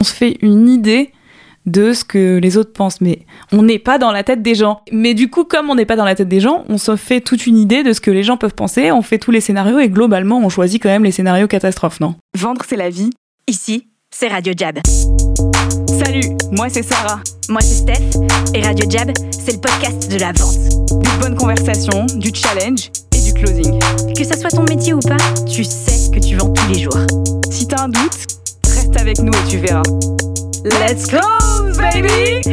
on se fait une idée de ce que les autres pensent, mais on n'est pas dans la tête des gens. Mais du coup, comme on n'est pas dans la tête des gens, on se fait toute une idée de ce que les gens peuvent penser, on fait tous les scénarios et globalement, on choisit quand même les scénarios catastrophes, non? Vendre, c'est la vie. Ici, c'est Radio Jab. Salut, moi c'est Sarah. Moi, c'est Steph. Et Radio Jab, c'est le podcast de la vente. Des bonnes conversations, du challenge et du closing. Que ça soit ton métier ou pas, tu sais que tu vends tous les jours. Si t'as un doute, reste avec nous et tu verras. Let's close, baby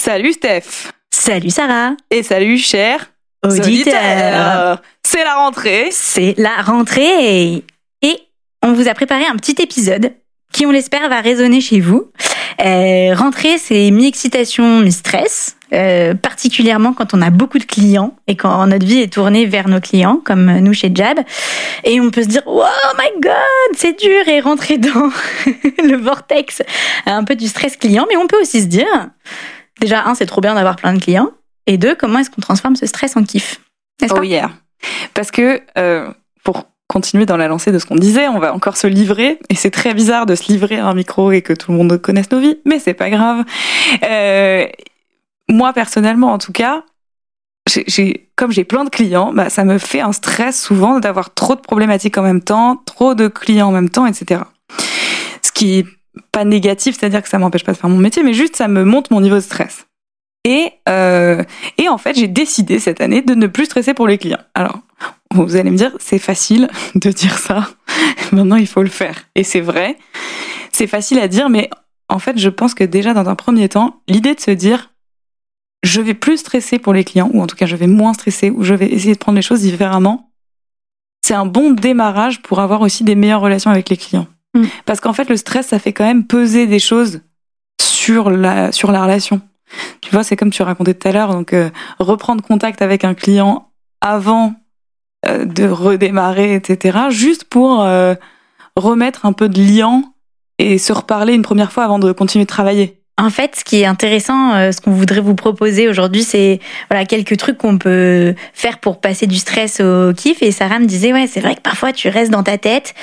Salut Steph Salut Sarah. Et salut cher Auditeur. C'est la rentrée. C'est la rentrée. Et on vous a préparé un petit épisode qui, on l'espère, va résonner chez vous. Euh, rentrée, c'est mi-excitation, mi-stress. Euh, particulièrement quand on a beaucoup de clients et quand notre vie est tournée vers nos clients, comme nous chez Jab. Et on peut se dire, oh my god, c'est dur et rentrer dans le vortex un peu du stress client. Mais on peut aussi se dire, déjà, un, c'est trop bien d'avoir plein de clients. Et deux, comment est-ce qu'on transforme ce stress en kiff? Oh pas? yeah. Parce que euh, continuer dans la lancée de ce qu'on disait, on va encore se livrer. Et c'est très bizarre de se livrer à un micro et que tout le monde connaisse nos vies, mais c'est pas grave. Euh, moi personnellement, en tout cas, j'ai- comme j'ai plein de clients, bah, ça me fait un stress souvent d'avoir trop de problématiques en même temps, trop de clients en même temps, etc. Ce qui est pas négatif, c'est-à-dire que ça m'empêche pas de faire mon métier, mais juste ça me monte mon niveau de stress. Et, euh, et en fait, j'ai décidé cette année de ne plus stresser pour les clients. Alors, vous allez me dire, c'est facile de dire ça. Maintenant, il faut le faire. Et c'est vrai. C'est facile à dire, mais en fait, je pense que déjà dans un premier temps, l'idée de se dire, je vais plus stresser pour les clients, ou en tout cas, je vais moins stresser, ou je vais essayer de prendre les choses différemment, c'est un bon démarrage pour avoir aussi des meilleures relations avec les clients. Mm. Parce qu'en fait, le stress, ça fait quand même peser des choses sur la, sur la relation. Tu vois, c'est comme tu racontais tout à l'heure, donc euh, reprendre contact avec un client avant de redémarrer, etc., juste pour euh, remettre un peu de liant et se reparler une première fois avant de continuer de travailler. En fait, ce qui est intéressant, euh, ce qu'on voudrait vous proposer aujourd'hui, c'est voilà quelques trucs qu'on peut faire pour passer du stress au kiff. Et Sarah me disait, ouais, c'est vrai que parfois tu restes dans ta tête.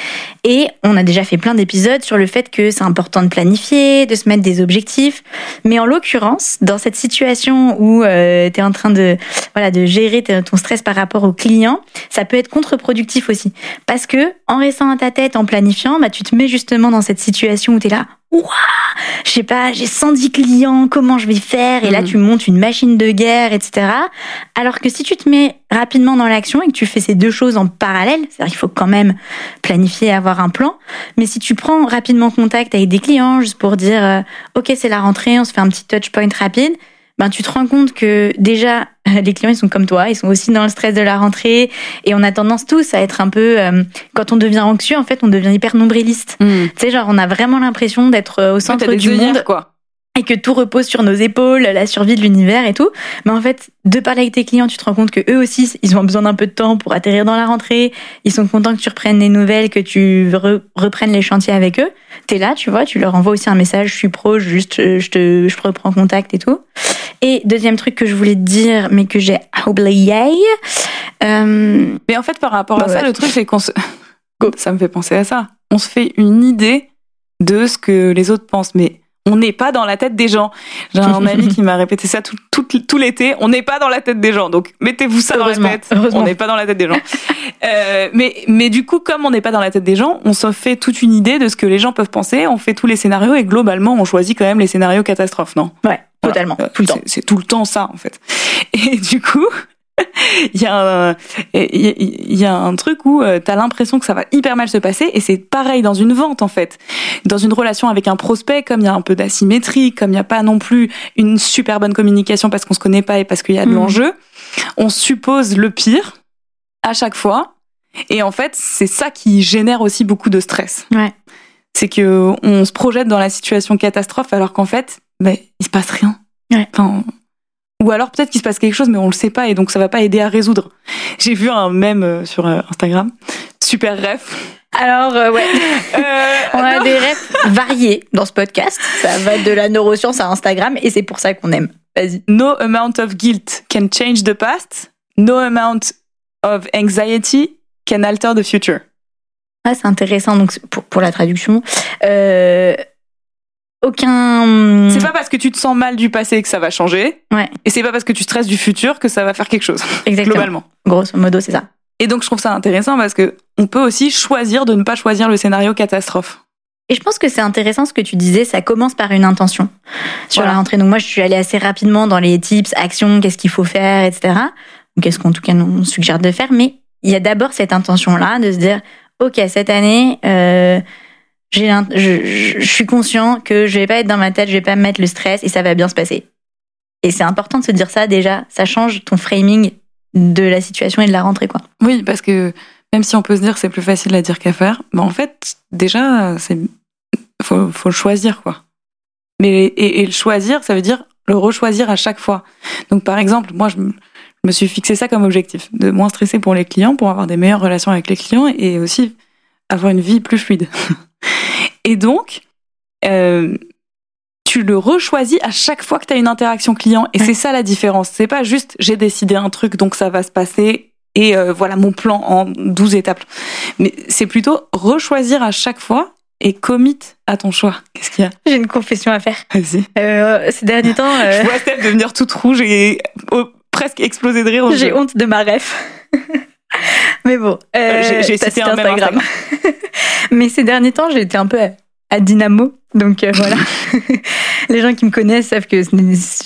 Et on a déjà fait plein d'épisodes sur le fait que c'est important de planifier, de se mettre des objectifs. Mais en l'occurrence, dans cette situation où tu es en train de voilà de gérer ton stress par rapport au client, ça peut être contre-productif aussi. Parce que en restant dans ta tête, en planifiant, bah, tu te mets justement dans cette situation où tu es là, Ouah, je sais pas, j'ai 110 clients, comment je vais faire? Et là, Mhm. tu montes une machine de guerre, etc. Alors que si tu te mets rapidement dans l'action et que tu fais ces deux choses en parallèle, c'est-à-dire qu'il faut quand même planifier, avoir un plan, mais si tu prends rapidement contact avec des clients juste pour dire, euh, ok, c'est la rentrée, on se fait un petit touch point rapide, ben tu te rends compte que déjà les clients ils sont comme toi, ils sont aussi dans le stress de la rentrée et on a tendance tous à être un peu euh, quand on devient anxieux en fait on devient hyper nombriliste. Tu sais genre on a vraiment l'impression d'être euh, au centre du monde quoi. Et que tout repose sur nos épaules, la survie de l'univers et tout. Mais en fait, de parler avec tes clients, tu te rends compte que eux aussi, ils ont besoin d'un peu de temps pour atterrir dans la rentrée. Ils sont contents que tu reprennes les nouvelles, que tu re- reprennes les chantiers avec eux. T'es là, tu vois, tu leur envoies aussi un message, je suis pro, juste, euh, je te, je reprends contact et tout. Et deuxième truc que je voulais te dire, mais que j'ai oublié, euh, Mais en fait, par rapport à ça, le truc, c'est qu'on se. Ça me fait penser à ça. On se fait une idée de ce que les autres pensent, mais on n'est pas dans la tête des gens. J'ai un ami qui m'a répété ça tout, tout, tout l'été. On n'est pas dans la tête des gens. Donc, mettez-vous ça dans la tête. On n'est pas dans la tête des gens. Euh, mais, mais du coup, comme on n'est pas dans la tête des gens, on se fait toute une idée de ce que les gens peuvent penser. On fait tous les scénarios et globalement, on choisit quand même les scénarios catastrophes, non? Ouais, totalement, Voilà. tout le temps. C'est tout le temps ça, en fait. Et du coup, il y, a un- il y a- il y a un truc où tu as l'impression que ça va hyper mal se passer et c'est pareil dans une vente, en fait. Dans une relation avec un prospect, comme il y a un peu d'asymétrie, comme il n'y a pas non plus une super bonne communication parce qu'on se connaît pas et parce qu'il y a de Mhm. l'enjeu, on suppose le pire à chaque fois. Et en fait, c'est ça qui génère aussi beaucoup de stress. Ouais. C'est que on se projette dans la situation catastrophe alors qu'en fait, ben, il se passe rien. Ouais. Enfin, ou alors peut-être qu'il se passe quelque chose, mais on le sait pas et donc ça va pas aider à résoudre. J'ai vu un mème euh, sur euh, Instagram, super ref. Alors, euh, ouais. Euh, On a non. des rêves variés dans ce podcast. Ça va de la neuroscience à Instagram et c'est pour ça qu'on aime. Vas-y. No amount of guilt can change the past. No amount of anxiety can alter the future. Ah, c'est intéressant. Donc, pour, pour la traduction, euh, aucun. C'est pas parce que tu te sens mal du passé que ça va changer. Ouais. Et c'est pas parce que tu stresses du futur que ça va faire quelque chose. Exactement. Globalement. Grosso modo, c'est ça. Et donc je trouve ça intéressant parce que on peut aussi choisir de ne pas choisir le scénario catastrophe. Et je pense que c'est intéressant ce que tu disais, ça commence par une intention sur Voilà. la rentrée. Donc moi, je suis allée assez rapidement dans les tips, actions, qu'est-ce qu'il faut faire, etc. Ou qu'est-ce qu'en tout cas on suggère de faire. Mais il y a d'abord cette intention-là de se dire, ok, cette année, euh, je, suis conscient que je vais pas être dans ma tête, je vais pas me mettre le stress et ça va bien se passer. Et c'est important de se dire ça déjà. Ça change ton framing de la situation et de la rentrée, quoi. Oui, parce que même si on peut se dire que c'est plus facile à dire qu'à faire, bah en fait, déjà, c'est faut, le choisir, quoi. Mais et, et le choisir, ça veut dire le rechoisir à chaque fois. Donc, par exemple, moi, je me suis fixé ça comme objectif, de moins stresser pour les clients, pour avoir des meilleures relations avec les clients et aussi avoir une vie plus fluide. et donc, euh, tu le rechoisis à chaque fois que tu as une interaction client. Et Ouais. c'est ça la différence. C'est pas juste j'ai décidé un truc, donc ça va se passer. Et euh, voilà mon plan en 12 étapes. Mais c'est plutôt rechoisir à chaque fois et commit à ton choix. Qu'est-ce qu'il y a? J'ai une confession à faire. Vas-y. Euh, ces derniers temps, euh, Je vois Steph devenir toute rouge et oh, presque exploser de rire. J'ai honte de ma ref. Mais bon, euh, Euh, j'ai- cité un Instagram. Mais ces derniers temps, j'ai été un peu à, à Dynamo. Donc euh, voilà. Les gens qui me connaissent savent que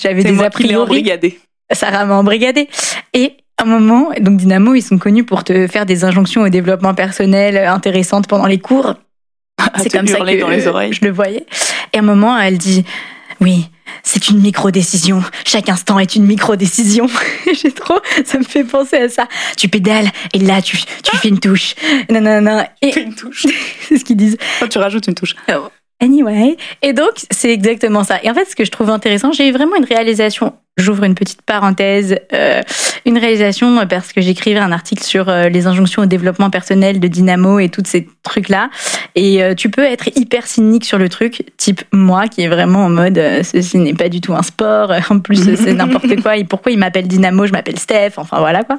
j'avais des moi a qui priori. embrigadé. Sarah m'a embrigadé. Et à un moment, donc Dynamo, ils sont connus pour te faire des injonctions au développement personnel intéressantes pendant les cours. C'est comme ça que dans les oreilles. je le voyais. Et à un moment, elle dit Oui, c'est une micro-décision. Chaque instant est une micro-décision. J'ai trop, ça me fait penser à ça. Tu pédales et là, tu, tu fais une touche. Non, non, non. Et Fais une touche. c'est ce qu'ils disent. Toi, tu rajoutes une touche. Anyway. Et donc, c'est exactement ça. Et en fait, ce que je trouve intéressant, j'ai eu vraiment une réalisation. J'ouvre une petite parenthèse. euh, une réalisation parce que j'écrivais un article sur euh, les injonctions au développement personnel de Dynamo et tous ces trucs-là. Et euh, tu peux être hyper cynique sur le truc, type moi, qui est vraiment en mode euh, ceci n'est pas du tout un sport. En plus, c'est n'importe quoi. Et pourquoi il m'appelle Dynamo Je m'appelle Steph. Enfin, voilà quoi.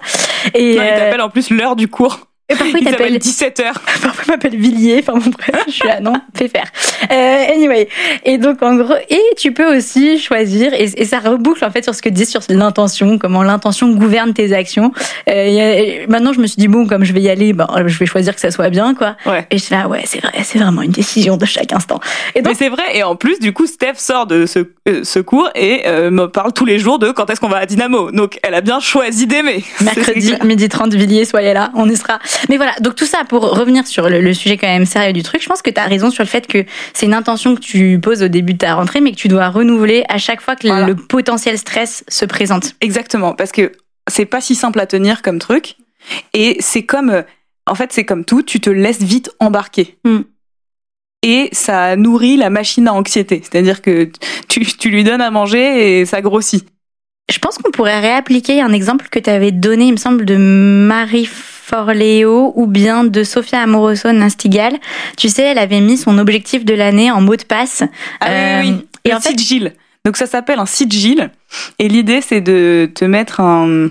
Et, Non, il t'appelle en plus l'heure du cours. Et parfois, il t'appelle 17h. Parfois, il m'appelle Villiers. Enfin, bon, bref, je suis là, non, fais faire. Euh, anyway. Et donc, en gros, et tu peux aussi choisir, et, et ça reboucle, en fait, sur ce que dis sur l'intention, comment l'intention gouverne tes actions. Euh, et maintenant, je me suis dit, bon, comme je vais y aller, ben, je vais choisir que ça soit bien, quoi. Ouais. Et je suis là, ouais, c'est vrai, c'est vraiment une décision de chaque instant. Et donc, Mais c'est vrai, et en plus, du coup, Steph sort de ce, euh, ce cours et euh, me parle tous les jours de quand est-ce qu'on va à Dynamo. Donc, elle a bien choisi d'aimer. Mercredi, midi 30, Villiers, soyez là, on y sera. Mais voilà, donc tout ça pour revenir sur le, le sujet quand même sérieux du truc, je pense que tu as raison sur le fait que c'est une intention que tu poses au début de ta rentrée, mais que tu dois renouveler à chaque fois que le- Voilà. le potentiel stress se présente. Exactement, parce que c'est pas si simple à tenir comme truc. Et c'est comme, en fait, c'est comme tout, tu te laisses vite embarquer. Mm. Et ça nourrit la machine à anxiété. C'est-à-dire que tu, tu lui donnes à manger et ça grossit. Je pense qu'on pourrait réappliquer un exemple que tu avais donné, il me semble, de Marie Forleo ou bien de Sofia Amoroso Nastigal. Tu sais, elle avait mis son objectif de l'année en mot de passe. Ah Euh, oui, oui. Et le en fait. Donc ça s'appelle un site Gilles. Et l'idée, c'est de te mettre un,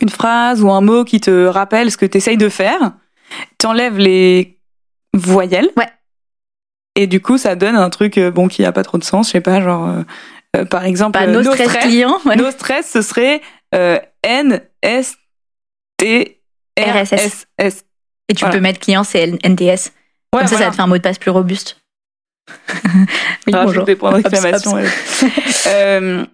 une phrase ou un mot qui te rappelle ce que tu essayes de faire. T'enlèves les voyelles. Ouais. Et du coup, ça donne un truc euh, bon qui a pas trop de sens. Je sais pas, genre, euh, par exemple, euh, nos no stress stress. clients. ouais. No stress, ce serait euh, N S T RSS. Et tu Voilà. peux mettre client, c'est NTS. Ouais, Comme ça, ça voilà. te fait un mot de passe plus robuste. oui, Rajoute bonjour. des points d'exclamation. ouais. Euh,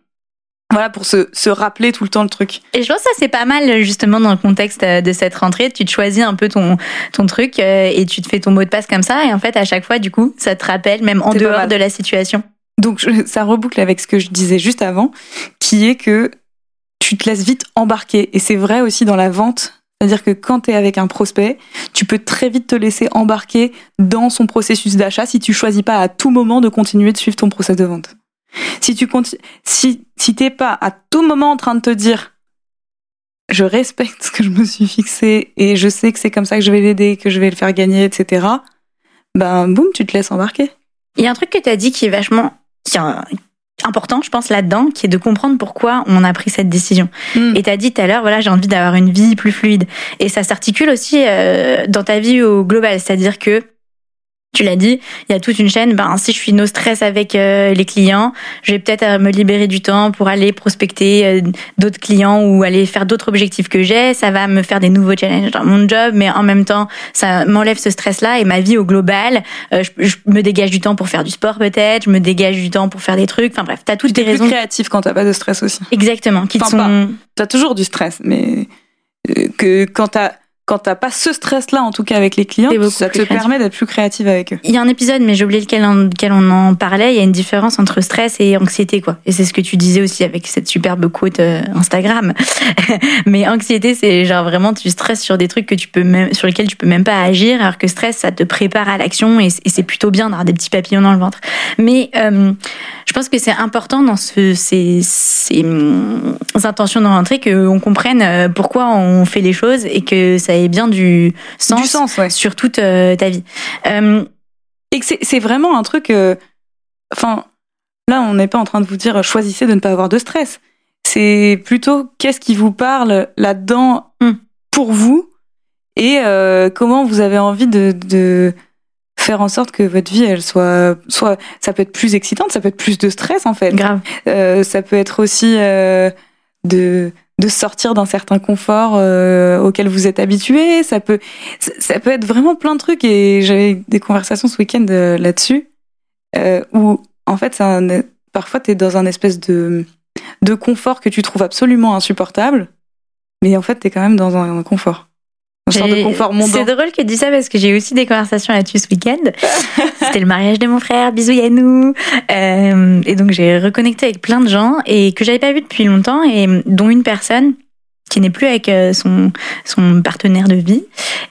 voilà, pour se, se rappeler tout le temps le truc. Et je pense que ça, c'est pas mal, justement, dans le contexte euh, de cette rentrée. Tu te choisis un peu ton, ton truc euh, et tu te fais ton mot de passe comme ça. Et en fait, à chaque fois, du coup, ça te rappelle, même en dehors de la situation. Donc je- ça reboucle avec ce que je disais juste avant, qui est que tu te laisses vite embarquer. Et c'est vrai aussi dans la vente. C'est-à-dire que quand tu es avec un prospect, tu peux très vite te laisser embarquer dans son processus d'achat si tu choisis pas à tout moment de continuer de suivre ton process de vente. Si tu conti- si, t'es pas à tout moment en train de te dire je respecte ce que je me suis fixé et je sais que c'est comme ça que je vais l'aider, que je vais le faire gagner, etc. Ben boum, tu te laisses embarquer. Il y a un truc que tu as dit qui est vachement. Important, je pense, là-dedans, qui est de comprendre pourquoi on a pris cette décision. Mm. Et t'as dit tout à l'heure, voilà, j'ai envie d'avoir une vie plus fluide. Et ça s'articule aussi euh, dans ta vie au global, c'est-à-dire que tu l'as dit, il y a toute une chaîne. Ben, si je suis no stress avec euh, les clients, je vais peut-être euh, me libérer du temps pour aller prospecter euh, d'autres clients ou aller faire d'autres objectifs que j'ai. Ça va me faire des nouveaux challenges dans mon job, mais en même temps, ça m'enlève ce stress-là et ma vie au global. je, je me dégage du temps pour faire du sport peut-être, je me dégage du temps pour faire des trucs. Enfin bref, t'as toutes tes T'es plus raisons. créatif quand t'as pas de stress aussi. Exactement, qui Enfin, sont. T'as toujours du stress, mais que quand t'as quand t'as pas ce stress-là, en tout cas avec les clients, ça te permet d'être plus créative avec eux. Il y a un épisode, mais j'ai oublié lequel, lequel on en parlait. Il y a une différence entre stress et anxiété, quoi. Et c'est ce que tu disais aussi avec cette superbe quote euh, Instagram. mais anxiété, c'est genre vraiment tu stresses sur des trucs que tu peux même, sur lesquels tu peux même pas agir, alors que stress, ça te prépare à l'action et, c'est plutôt bien d'avoir des petits papillons dans le ventre. Mais euh, je pense que c'est important dans ce, ces, ces hum, intentions de rentrée qu'on comprenne euh, pourquoi on fait les choses et que ça ait bien du sens, Du sens, ouais. sur toute euh, ta vie. Euh, Et que c'est- vraiment un truc. euh, Enfin, là, on n'est pas en train de vous dire choisissez de ne pas avoir de stress. C'est plutôt qu'est-ce qui vous parle là-dedans Hmm. pour vous et comment vous avez envie de, de faire en sorte que votre vie, elle soit, soit, ça peut être plus excitante, ça peut être plus de stress en fait. grave. Euh, ça peut être aussi euh, de de sortir d'un certain confort euh, auquel vous êtes habitué. Ça peut ça- ça peut être vraiment plein de trucs et j'avais des conversations ce week-end euh, là-dessus euh, où en fait c'est un, parfois t'es dans un espèce de de confort que tu trouves absolument insupportable, mais en fait t'es quand même dans un, un confort, de confort. C'est drôle que tu dis ça parce que j'ai eu aussi des conversations là-dessus ce week-end. C'était le mariage de mon frère, bisous Yannou. Euh, et donc j'ai reconnecté avec plein de gens et que j'avais pas vu depuis longtemps et dont une personne qui n'est plus avec euh, son, son partenaire de vie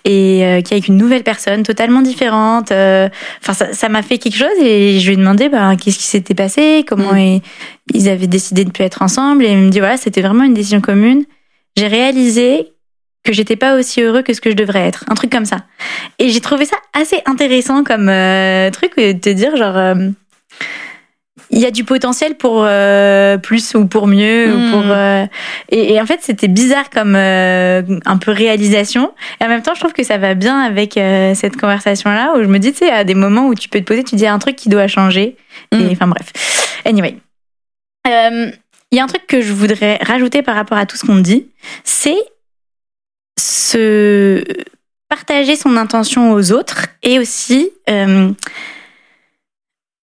et euh, qui est avec une nouvelle personne totalement différente. Euh, Enfin, ça ça m'a fait quelque chose et je lui ai demandé bah, qu'est-ce qui s'était passé, comment Mm. ils, ils avaient décidé de ne plus être ensemble? Et il me dit voilà, c'était vraiment une décision commune. J'ai réalisé que j'étais pas aussi heureux que ce que je devrais être. Un truc comme ça. Et j'ai trouvé ça assez intéressant comme euh, truc de te dire genre euh, il y a du potentiel pour euh, plus ou pour mieux Mm. ou pour euh, et, et en fait c'était bizarre comme un peu réalisation et en même temps je trouve que ça va bien avec cette conversation là où je me dis tu sais à des moments où tu peux te poser tu dis un truc qui doit changer et Mm. enfin bref anyway il y a un truc que je voudrais rajouter par rapport à tout ce qu'on dit c'est se partager son intention aux autres et aussi euh,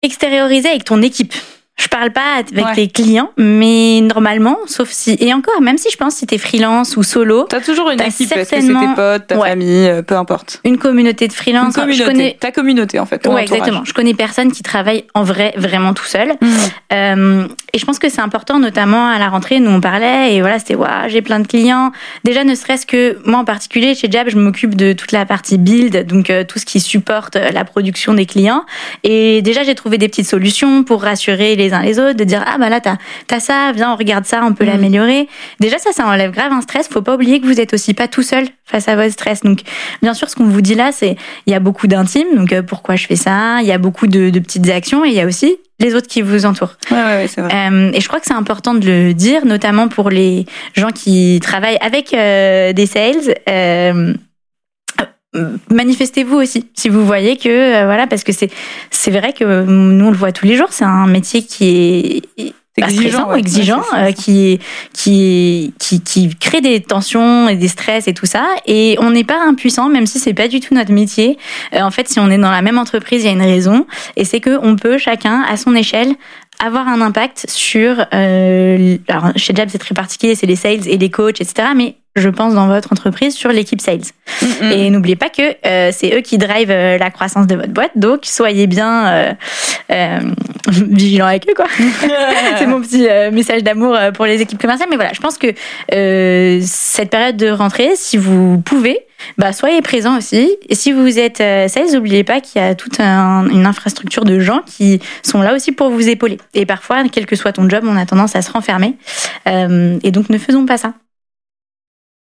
extérioriser avec ton équipe. Je parle pas avec Ouais. tes clients, mais normalement, sauf si et encore, même si je pense si t'es freelance ou solo, T'as toujours une T'as équipe, est-ce que c'est certainement- tes potes, ta Ouais. famille, euh, peu importe. une communauté de Une freelance, communauté, je connais. ta communauté en fait. ton Ouais, entourage. exactement. Je connais personne qui travaille en vrai vraiment tout seul. Mm. Euh, et je pense que c'est important, notamment à la rentrée, nous on parlait, et voilà, c'était waouh, j'ai plein de clients. Déjà, ne serait-ce que moi en particulier, chez Jab, je m'occupe de toute la partie build, donc euh, tout ce qui supporte la production des clients. Et déjà, j'ai trouvé des petites solutions pour rassurer les uns les autres, de dire ah bah là t'as as ça, viens on regarde ça, on peut Mhm. l'améliorer. Déjà, ça, ça enlève grave un stress. Faut pas oublier que vous êtes aussi pas tout seul face à votre stress. Donc, bien sûr, ce qu'on vous dit là, c'est il y a beaucoup d'intimes. Donc, euh, pourquoi je fais ça? Il y a beaucoup de, de petites actions et il y a aussi les autres qui vous entourent. Ouais, ouais, ouais, c'est vrai. Euh, et je crois que c'est important de le dire, notamment pour les gens qui travaillent avec euh, des sales. Manifestez-vous aussi si vous voyez que euh, voilà parce que c'est c'est vrai que nous on le voit tous les jours c'est un métier qui est exigeant, ouais. exigeant, Ouais, euh, qui, qui, qui, qui crée des tensions et des stress et tout ça. Et on n'est pas impuissant, même si c'est pas du tout notre métier. Euh, en fait, si on est dans la même entreprise, il y a une raison. Et c'est que on peut chacun, à son échelle, avoir un impact sur. Euh, alors, chez Jab, c'est très particulier, c'est les sales et les coachs, etc. Mais je pense dans votre entreprise sur l'équipe sales. Mm. Et n'oubliez pas que euh, c'est eux qui drivent euh, la croissance de votre boîte, donc soyez bien euh, euh, vigilants avec eux, quoi. c'est mon petit euh, message d'amour pour les équipes commerciales. Mais voilà, je pense que euh, cette période de rentrée, si vous pouvez, bah, soyez présents aussi. Et si vous êtes sales, n'oubliez pas qu'il y a toute un- une infrastructure de gens qui sont là aussi pour vous épauler. Et parfois, quel que soit ton job, on a tendance à se renfermer. Euh, et donc, ne faisons pas ça.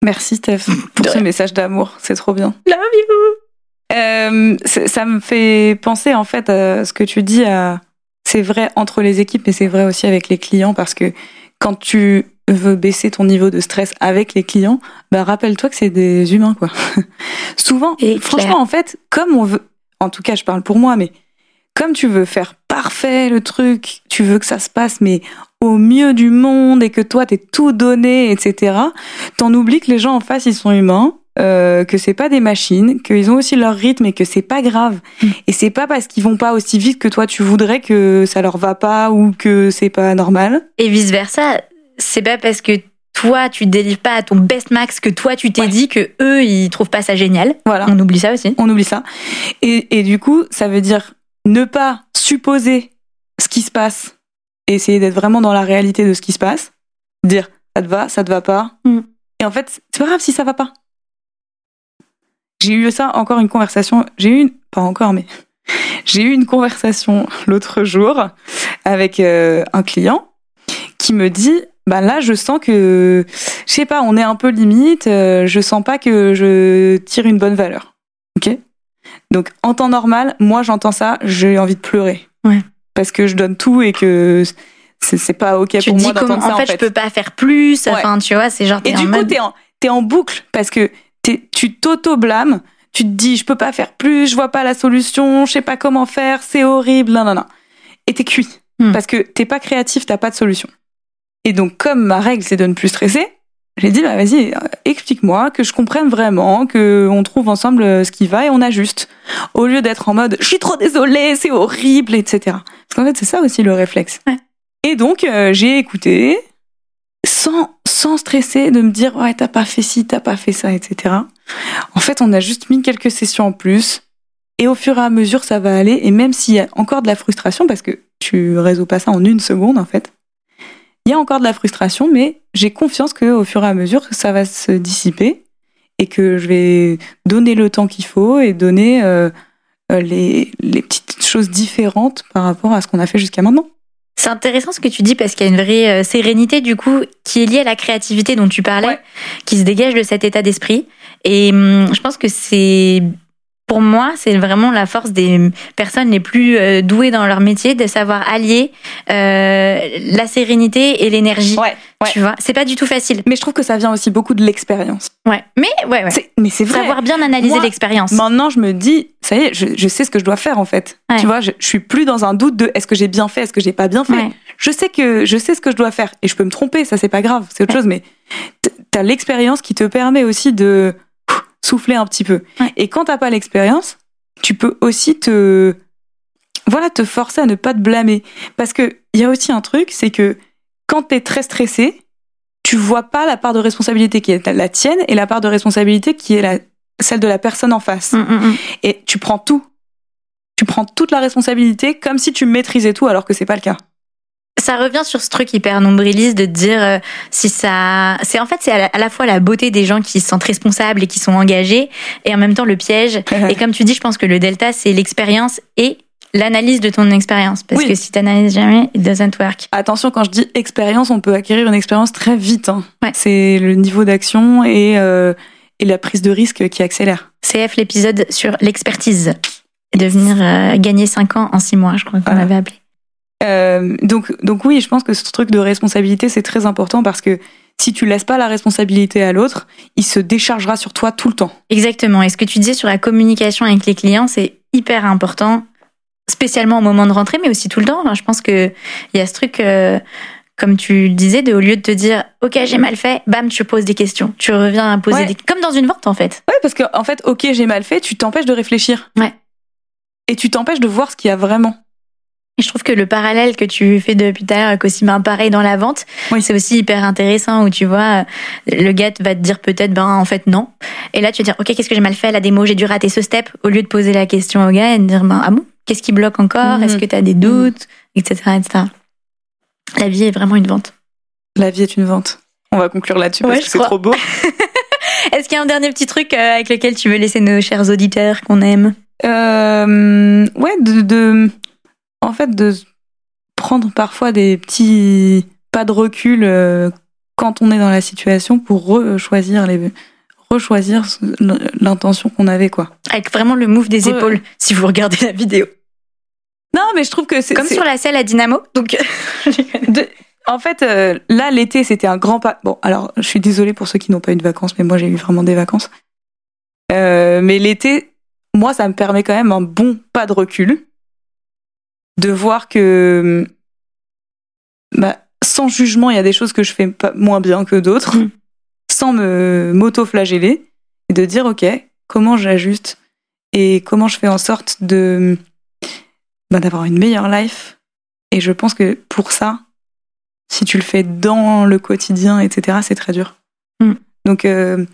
Merci Steph pour ce message d'amour, c'est trop bien. Love you! Euh, ça me fait penser en fait à ce que tu dis à c'est vrai entre les équipes, mais c'est vrai aussi avec les clients parce que quand tu veux baisser ton niveau de stress avec les clients, bah rappelle-toi que c'est des humains quoi. Souvent, Et franchement clair. en fait, comme on veut, en tout cas je parle pour moi, mais comme tu veux faire parfait le truc, tu veux que ça se passe mais au mieux du monde et que toi t'es tout donné, etc. T'en oublies que les gens en face ils sont humains. euh, que c'est pas des machines, qu'ils ont aussi leur rythme et que c'est pas grave. Mm. Et c'est pas parce qu'ils vont pas aussi vite que toi tu voudrais que ça leur va pas ou que c'est pas normal. Et vice versa, c'est pas parce que toi tu délivres pas à ton best max que toi tu t'es Ouais. dit que eux ils trouvent pas ça génial. Voilà. On oublie ça aussi. on oublie ça. Et, et du coup, ça veut dire ne pas supposer ce qui se passe et essayer d'être vraiment dans la réalité de ce qui se passe. Dire ça te va, ça te va pas. Mm. Et en fait, c'est pas grave si ça va pas. J'ai eu ça encore une conversation. J'ai eu une, pas encore, mais j'ai eu une conversation l'autre jour avec euh, un client qui me dit bah là je sens que je sais pas on est un peu limite euh, je sens pas que je tire une bonne valeur donc en temps normal moi j'entends ça j'ai envie de pleurer Ouais. parce que je donne tout et que c'est pas ok tu pour dis moi d'entendre ça en fait, je peux pas faire plus. Ouais. Enfin tu vois c'est genre et en du coup, mode- t'es en, en boucle parce que tu t'auto-blâmes. Tu te dis, je peux pas faire plus, je vois pas la solution, je sais pas comment faire, c'est horrible, non, non, non. Et t'es cuit. Hmm. Parce que t'es pas créatif, t'as pas de solution. Et donc, comme ma règle, c'est de ne plus stresser, j'ai dit, bah vas-y, euh, explique-moi, que je comprenne vraiment, que on trouve ensemble euh, ce qui va et on ajuste. Au lieu d'être en mode, je suis trop désolée, c'est horrible, etc. Parce qu'en fait, c'est ça aussi le réflexe. Ouais. Et donc, euh, j'ai écouté, sans, sans stresser de me dire ouais t'as pas fait ci t'as pas fait ça etc en fait on a juste mis quelques sessions en plus et au fur et à mesure ça va aller et même s'il y a encore de la frustration parce que tu résous pas ça en une seconde en fait il y a encore de la frustration mais j'ai confiance que au fur et à mesure ça va se dissiper et que je vais donner le temps qu'il faut et donner euh, euh, les, les petites choses différentes par rapport à ce qu'on a fait jusqu'à maintenant C'est intéressant ce que tu dis parce qu'il y a une vraie euh, sérénité du coup qui est liée à la créativité dont tu parlais, Ouais. qui se dégage de cet état d'esprit. Et hum, je pense que c'est pour moi, c'est vraiment la force des personnes les plus euh, douées dans leur métier de savoir allier euh, la sérénité et l'énergie. ouais Tu vois, c'est pas du tout facile. mais je trouve que ça vient aussi beaucoup de l'expérience Ouais, mais ouais, ouais. Mais c'est vrai Savoir bien analyser l'expérience. Maintenant, je me dis, ça y est, je, je sais ce que je dois faire en fait. Ouais. Tu vois, je, je suis plus dans un doute de est-ce que j'ai bien fait, est-ce que j'ai pas bien fait. Ouais. Je sais que je sais ce que je dois faire et je peux me tromper, ça c'est pas grave, c'est autre Ouais. chose. Mais t'as l'expérience qui te permet aussi de souffler un petit peu. Ouais. Et quand t'as pas l'expérience, tu peux aussi te voilà te forcer à ne pas te blâmer parce que il y a aussi un truc, c'est que quand t'es très stressé, tu vois pas la part de responsabilité qui est la tienne et la part de responsabilité qui est la celle de la personne en face Hum, hum, hum. et tu prends tout. Tu prends toute la responsabilité comme si tu maîtrisais tout alors que c'est pas le cas. Ça revient sur ce truc hyper nombriliste de dire euh, si ça c'est en fait c'est à la, à la fois la beauté des gens qui se sentent responsables et qui sont engagés et en même temps le piège et comme tu dis je pense que le delta c'est l'expérience et l'analyse de ton expérience parce Oui. que si t'analyses jamais it doesn't work Attention, quand je dis expérience, on peut acquérir une expérience très vite. hein. Ouais. C'est le niveau d'action et, euh, et la prise de risque qui accélère. CF l'épisode sur l'expertise devenir euh, gagner 5 ans en 6 mois je crois qu'on Voilà. l'avait appelé Euh, donc, donc oui, je pense que ce truc de responsabilité, c'est très important parce que si tu laisses pas la responsabilité à l'autre, il se déchargera sur toi tout le temps. Exactement. Et ce que tu disais sur la communication avec les clients, c'est hyper important, spécialement au moment de rentrée, mais aussi tout le temps. Enfin, je pense que il y a ce truc, euh, comme tu le disais, de au lieu de te dire OK, j'ai mal fait, bam, tu poses des questions. Tu reviens à poser Ouais. des comme dans une vente en fait. Ouais, parce que en fait, ok, j'ai mal fait, tu t'empêches de réfléchir. Ouais. Et tu t'empêches de voir ce qu'il y a vraiment. Et je trouve que le parallèle que tu fais depuis tout à l'heure avec aussi ben, pareil dans la vente, Oui. c'est aussi hyper intéressant où tu vois, euh, le gars va te dire peut-être, ben en fait non. Et là tu vas dire, ok, qu'est-ce que j'ai mal fait, la démo, j'ai dû rater ce step, au lieu de poser la question au gars et de dire, ben ah bon, qu'est-ce qui bloque encore, Mhm. est-ce que tu as des doutes, etc., etc. La vie est vraiment une vente. La vie est une vente. On va conclure là-dessus Ouais, parce que c'est trop beau. Est-ce qu'il y a un dernier petit truc euh, avec lequel tu veux laisser nos chers auditeurs qu'on aime? Euh, ouais, de, de- en fait, de prendre parfois des petits pas de recul euh, quand on est dans la situation pour rechoisir les rechoisir l'intention qu'on avait quoi. Avec vraiment le move des Ouais. épaules, si vous regardez la vidéo. Non, mais je trouve que c'est Comme sur la selle à Dynamo. Donc, de- en fait, euh, là, l'été, c'était un grand pas. Bon, alors, je suis désolée pour ceux qui n'ont pas eu de vacances, mais moi, j'ai eu vraiment des vacances. Euh, mais l'été, moi, ça me permet quand même un bon pas de recul de voir que, bah, sans jugement, il y a des choses que je fais pas moins bien que d'autres, Mm. sans me m'auto-flageller et de dire, ok, comment j'ajuste et comment je fais en sorte de bah, d'avoir une meilleure life. Et je pense que pour ça, si tu le fais dans le quotidien, etc., c'est très dur. Mm. Donc, euh,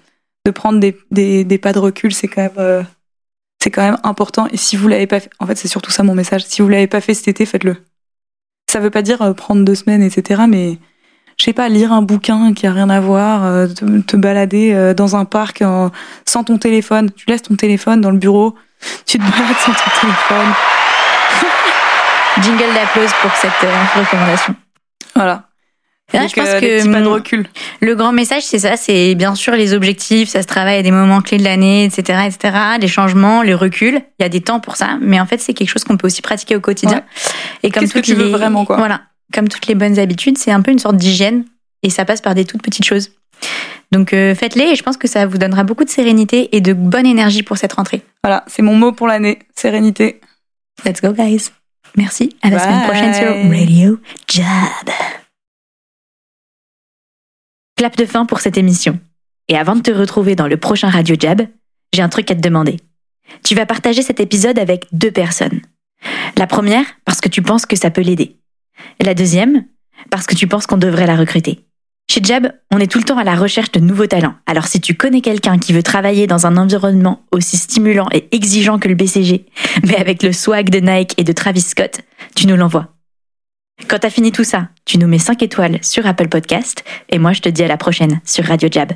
de prendre des, des, des pas de recul, c'est quand même, euh, c'est quand même important. Et si vous l'avez pas fait, en fait, c'est surtout ça mon message. Si vous l'avez pas fait cet été, faites-le. Ça veut pas dire euh, prendre deux semaines, etc., mais je sais pas, lire un bouquin qui a rien à voir, euh, te, te balader euh, dans un parc sans ton téléphone. Tu laisses ton téléphone dans le bureau, tu te balades sans ton téléphone. jingle d'applause pour cette recommandation. Voilà. Là, je pense euh, que petits pas de hum, recul. Le grand message, c'est ça, c'est bien sûr les objectifs, ça se travaille à des moments clés de l'année, etc., etc., les changements, les reculs. Il y a des temps pour ça, mais en fait, c'est quelque chose qu'on peut aussi pratiquer au quotidien. Ouais. Et comme Qu'est-ce que tu veux vraiment, quoi? Voilà, comme toutes les bonnes habitudes, c'est un peu une sorte d'hygiène et ça passe par des toutes petites choses. Donc euh, faites-les et je pense que ça vous donnera beaucoup de sérénité et de bonne énergie pour cette rentrée. Voilà, c'est mon mot pour l'année. Sérénité. Let's go, guys. Merci. À la semaine prochaine sur Radio Jab. Clap de fin pour cette émission. Et avant de te retrouver dans le prochain Radio Jab, j'ai un truc à te demander. Tu vas partager cet épisode avec deux personnes. La première, parce que tu penses que ça peut l'aider. La deuxième, parce que tu penses qu'on devrait la recruter. Chez Jab, on est tout le temps à la recherche de nouveaux talents. Alors si tu connais quelqu'un qui veut travailler dans un environnement aussi stimulant et exigeant que le BCG, mais avec le swag de Nike et de Travis Scott, tu nous l'envoies. Quand t'as fini tout ça, tu nous mets 5 étoiles sur Apple Podcast et moi je te dis à la prochaine sur Radio Jab.